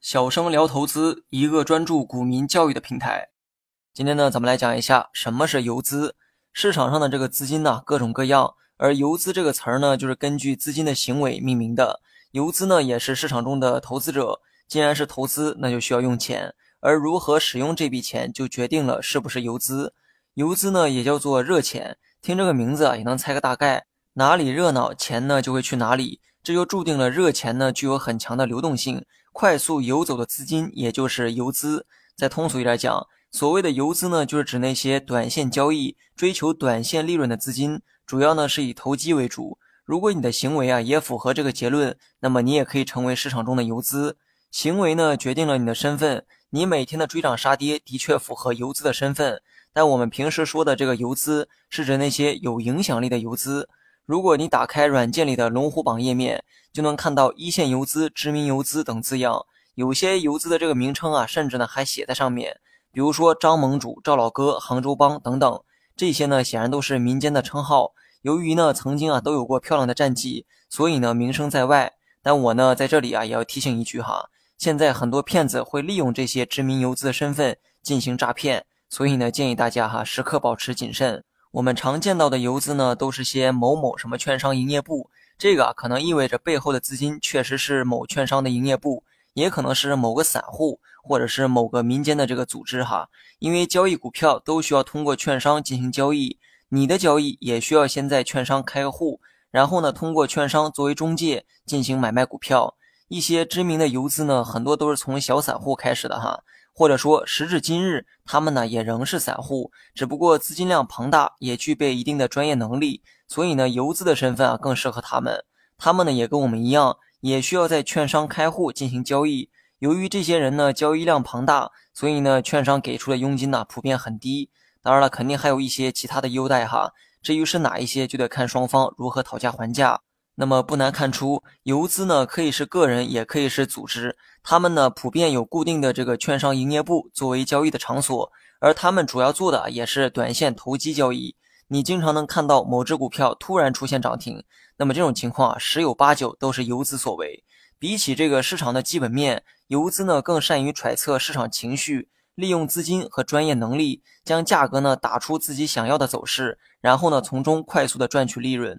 小生聊投资，一个专注股民教育的平台。今天呢，咱们来讲一下什么是游资。市场上的这个资金呢，各种各样，而游资这个词儿呢，就是根据资金的行为命名的。游资呢，也是市场中的投资者。既然是投资，那就需要用钱，而如何使用这笔钱，就决定了是不是游资。游资呢，也叫做热钱，听这个名字啊，也能猜个大概。哪里热闹，钱呢就会去哪里，这就注定了热钱呢具有很强的流动性，快速游走的资金也就是游资。再通俗一点讲，所谓的游资呢，就是指那些短线交易、追求短线利润的资金，主要呢是以投机为主。如果你的行为啊也符合这个结论，那么你也可以成为市场中的游资。行为呢决定了你的身份，你每天的追涨杀跌的确符合游资的身份。但我们平时说的这个游资，是指那些有影响力的游资。如果你打开软件里的龙虎榜页面，就能看到一线游资、知名游资等字样。有些游资的这个名称啊，甚至呢还写在上面，比如说张盟主、赵老哥、杭州帮等等。这些呢显然都是民间的称号。由于呢曾经啊都有过漂亮的战绩，所以呢名声在外。但我呢在这里啊也要提醒一句哈，现在很多骗子会利用这些知名游资的身份进行诈骗，所以呢建议大家哈时刻保持谨慎。我们常见到的游资呢，都是些某某什么券商营业部，这个啊可能意味着背后的资金确实是某券商的营业部，也可能是某个散户或者是某个民间的这个组织哈。因为交易股票都需要通过券商进行交易，你的交易也需要先在券商开个户，然后呢通过券商作为中介进行买卖股票。一些知名的游资呢，很多都是从小散户开始的哈。或者说，时至今日，他们呢也仍是散户，只不过资金量庞大，也具备一定的专业能力，所以呢，游资的身份啊更适合他们。他们呢也跟我们一样，也需要在券商开户进行交易。由于这些人呢交易量庞大，所以呢，券商给出的佣金呢普遍很低。当然了，肯定还有一些其他的优待哈。至于是哪一些，就得看双方如何讨价还价。那么不难看出，游资呢可以是个人，也可以是组织。他们呢普遍有固定的这个券商营业部作为交易的场所，而他们主要做的也是短线投机交易。你经常能看到某只股票突然出现涨停，那么这种情况啊十有八九都是游资所为。比起这个市场的基本面，游资呢更善于揣测市场情绪，利用资金和专业能力，将价格呢打出自己想要的走势，然后呢从中快速的赚取利润。